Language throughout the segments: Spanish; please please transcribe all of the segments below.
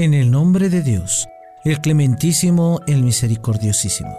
En el nombre de Dios, el clementísimo, el misericordiosísimo.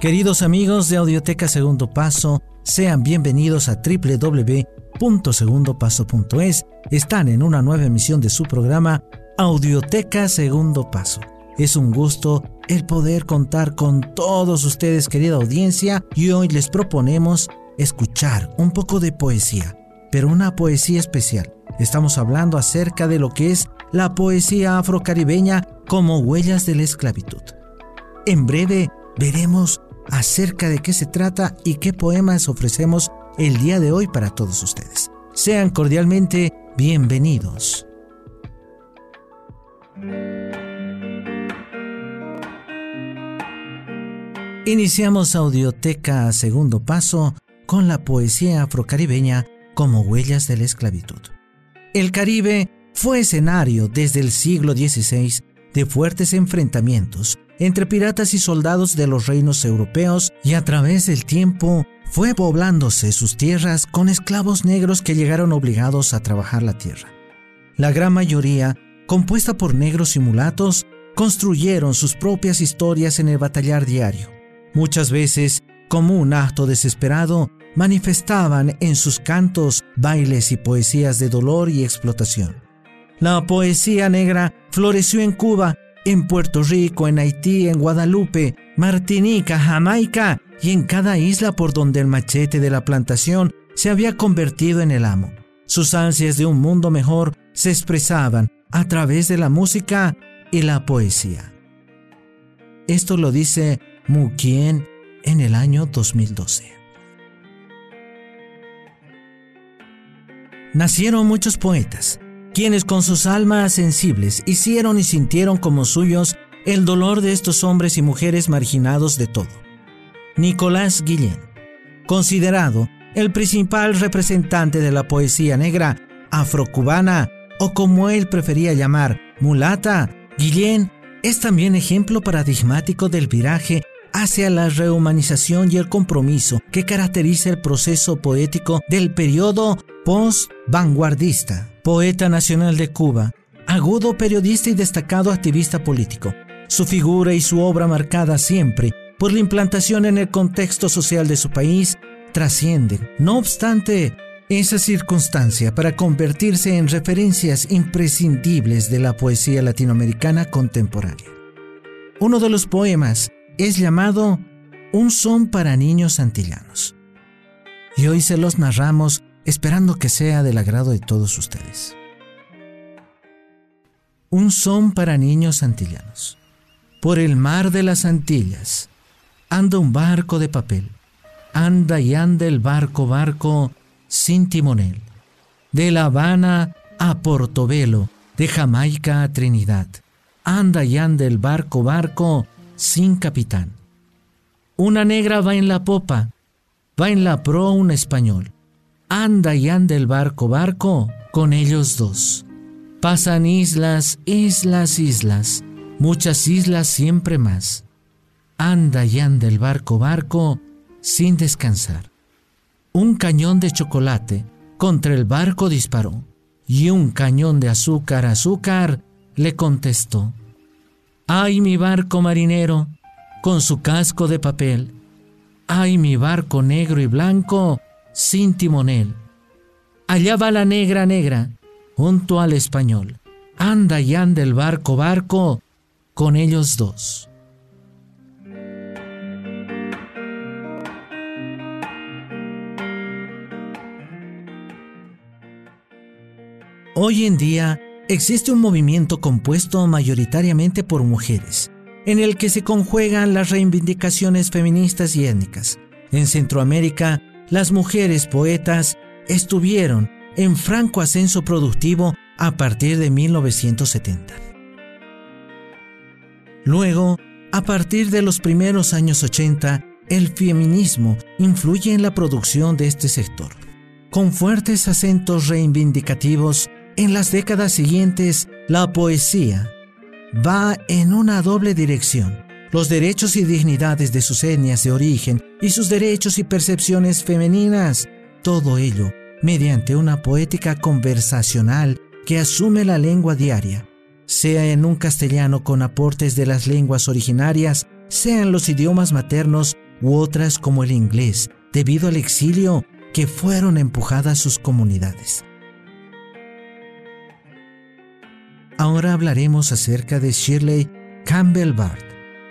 Queridos amigos de Audioteca Segundo Paso, sean bienvenidos a www.segundopaso.es. Están en una nueva emisión de su programa Audioteca Segundo Paso. Es un gusto el poder contar con todos ustedes, querida audiencia, y hoy les proponemos escuchar un poco de poesía, pero una poesía especial. Estamos hablando acerca de lo que es la poesía afrocaribeña como huellas de la esclavitud. En breve veremos acerca de qué se trata y qué poemas ofrecemos el día de hoy para todos ustedes. Sean cordialmente bienvenidos. Iniciamos Audioteca Segundo Paso con la poesía afrocaribeña como huellas de la esclavitud. El Caribe fue escenario desde el siglo XVI de fuertes enfrentamientos entre piratas y soldados de los reinos europeos y a través del tiempo fue poblándose sus tierras con esclavos negros que llegaron obligados a trabajar la tierra. La gran mayoría, compuesta por negros y mulatos, construyeron sus propias historias en el batallar diario Muchas veces, como un acto desesperado, manifestaban en sus cantos, bailes y poesías de dolor y explotación. La poesía negra floreció en Cuba, en Puerto Rico, en Haití, en Guadalupe, Martinica, Jamaica y en cada isla por donde el machete de la plantación se había convertido en el amo. Sus ansias de un mundo mejor se expresaban a través de la música y la poesía. Esto lo dice Mukien en el año 2012. Nacieron muchos poetas, quienes con sus almas sensibles hicieron y sintieron como suyos el dolor de estos hombres y mujeres marginados de todo. Nicolás Guillén, considerado el principal representante de la poesía negra afrocubana, o como él prefería llamar, mulata, Guillén es también ejemplo paradigmático del viraje hacia la rehumanización y el compromiso que caracteriza el proceso poético del periodo post-vanguardista. Poeta nacional de Cuba, agudo periodista y destacado activista político. Su figura y su obra marcada siempre por la implantación en el contexto social de su país trascienden, no obstante, esa circunstancia para convertirse en referencias imprescindibles de la poesía latinoamericana contemporánea. Uno de los poemas es llamado Un son para niños antillanos. Y hoy se los narramos esperando que sea del agrado de todos ustedes. Un son para niños antillanos. Por el mar de las Antillas anda un barco de papel. Anda y anda el barco, barco sin timonel. De La Habana a Portobelo, de Jamaica a Trinidad. Anda y anda el barco, barco sin capitán. Una negra va en la popa, va en la pro un español. Anda y anda el barco, barco, con ellos dos. Pasan islas, islas, islas, muchas islas siempre más. Anda y anda el barco, barco, sin descansar. Un cañón de chocolate contra el barco disparó, y un cañón de azúcar, azúcar, le contestó. ¡Ay, mi barco marinero! con su casco de papel. ¡Ay, mi barco negro y blanco sin timonel! Allá va la negra negra, junto al español. Anda y anda el barco barco con ellos dos. Hoy en día, existe un movimiento compuesto mayoritariamente por mujeres, en el que se conjuegan las reivindicaciones feministas y étnicas. En Centroamérica, las mujeres poetas estuvieron en franco ascenso productivo a partir de 1970. Luego, a partir de los primeros años 80, el feminismo influye en la producción de este sector. Con fuertes acentos reivindicativos, en las décadas siguientes, la poesía va en una doble dirección. los derechos y dignidades de sus etnias de origen y sus derechos y percepciones femeninas. Todo ello mediante una poética conversacional que asume la lengua diaria, sea en un castellano con aportes de las lenguas originarias, sea en los idiomas maternos u otras como el inglés, debido al exilio que fueron empujadas sus comunidades. Ahora hablaremos acerca de Shirley Campbell Bart,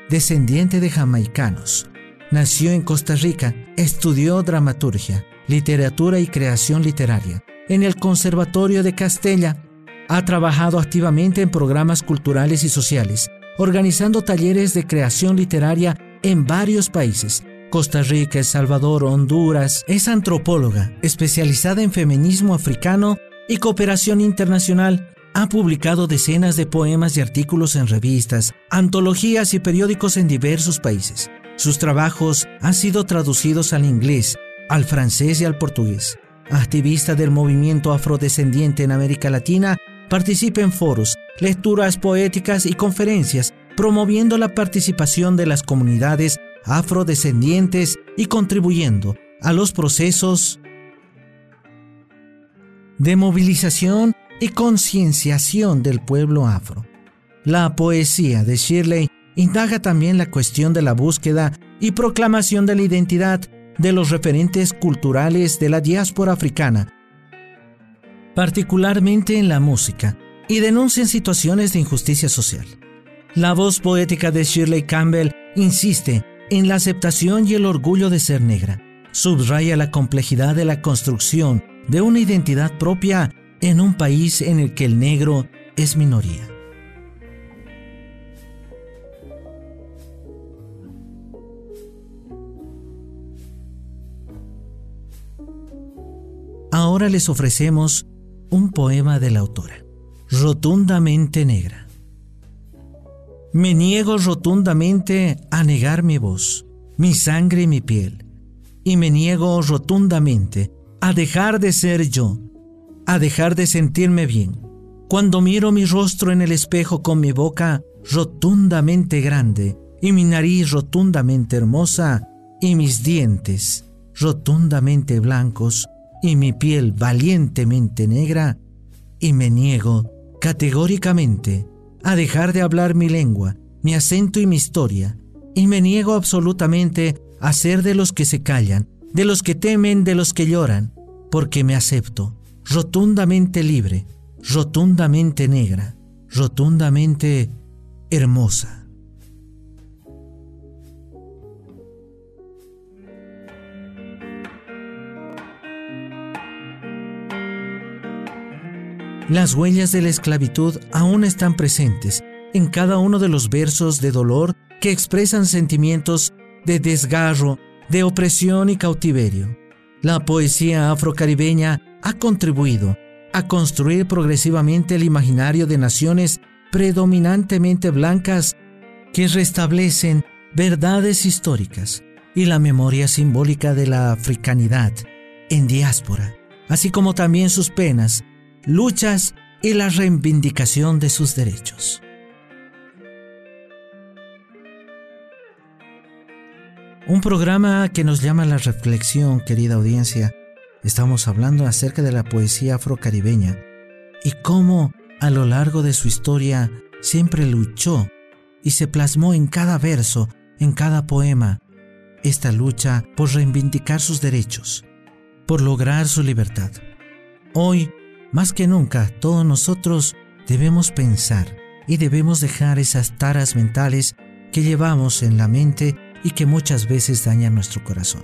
descendiente de jamaicanos. Nació en Costa Rica, estudió dramaturgia, literatura y creación literaria en el Conservatorio de Castella. Ha trabajado activamente en programas culturales y sociales, organizando talleres de creación literaria en varios países, Costa Rica, El Salvador, Honduras. Es antropóloga, especializada en feminismo africano y cooperación internacional. Ha publicado decenas de poemas y artículos en revistas, antologías y periódicos en diversos países. Sus trabajos han sido traducidos al inglés, al francés y al portugués. Activista del movimiento afrodescendiente en América Latina, participa en foros, lecturas poéticas y conferencias, promoviendo la participación de las comunidades afrodescendientes y contribuyendo a los procesos de movilización y concienciación del pueblo afro. La poesía de Shirley indaga también la cuestión de la búsqueda y proclamación de la identidad de los referentes culturales de la diáspora africana, particularmente en la música, y denuncian situaciones de injusticia social. La voz poética de Shirley Campbell insiste en la aceptación y el orgullo de ser negra. Subraya la complejidad de la construcción de una identidad propia en un país en el que el negro es minoría. Ahora les ofrecemos un poema de la autora, Rotundamente Negra. Me niego rotundamente a negar mi voz, mi sangre y mi piel. Y me niego rotundamente a dejar de ser yo, a dejar de sentirme bien. Cuando miro mi rostro en el espejo con mi boca rotundamente grande y mi nariz rotundamente hermosa y mis dientes rotundamente blancos y mi piel valientemente negra, y me niego categóricamente a dejar de hablar mi lengua, mi acento y mi historia, y me niego absolutamente a ser de los que se callan, de los que temen, de los que lloran, porque me acepto rotundamente libre, rotundamente negra, rotundamente hermosa. Las huellas de la esclavitud aún están presentes en cada uno de los versos de dolor que expresan sentimientos de desgarro, de opresión y cautiverio. La poesía afrocaribeña ha contribuido a construir progresivamente el imaginario de naciones predominantemente blancas que restablecen verdades históricas y la memoria simbólica de la africanidad en diáspora, así como también sus penas luchas y la reivindicación de sus derechos. Un programa que nos llama la reflexión, querida audiencia. Estamos hablando acerca de la poesía afrocaribeña y cómo a lo largo de su historia siempre luchó y se plasmó en cada verso, en cada poema, esta lucha por reivindicar sus derechos, por lograr su libertad. Hoy más que nunca, todos nosotros debemos pensar y debemos dejar esas taras mentales que llevamos en la mente y que muchas veces dañan nuestro corazón.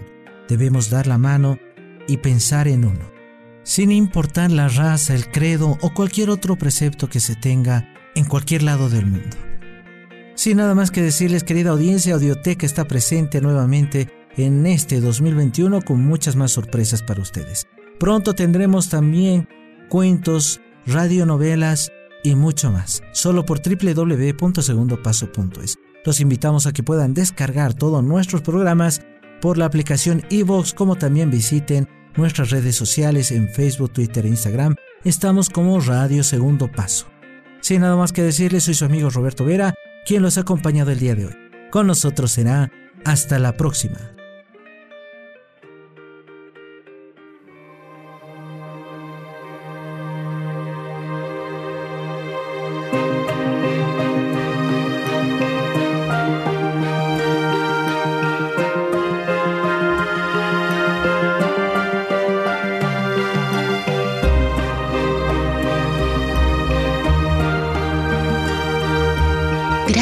Debemos dar la mano y pensar en uno, sin importar la raza, el credo o cualquier otro precepto que se tenga en cualquier lado del mundo. Sin nada más que decirles, querida audiencia, Audioteca está presente nuevamente en este 2021 con muchas más sorpresas para ustedes. Pronto tendremos también cuentos, radionovelas y mucho más, solo por www.segundopaso.es. Los invitamos a que puedan descargar todos nuestros programas por la aplicación iVoox, como también visiten nuestras redes sociales en Facebook, Twitter e Instagram. Estamos como Radio Segundo Paso. Sin nada más que decirles, soy su amigo Roberto Vera, quien los ha acompañado el día de hoy. Con nosotros será hasta la próxima.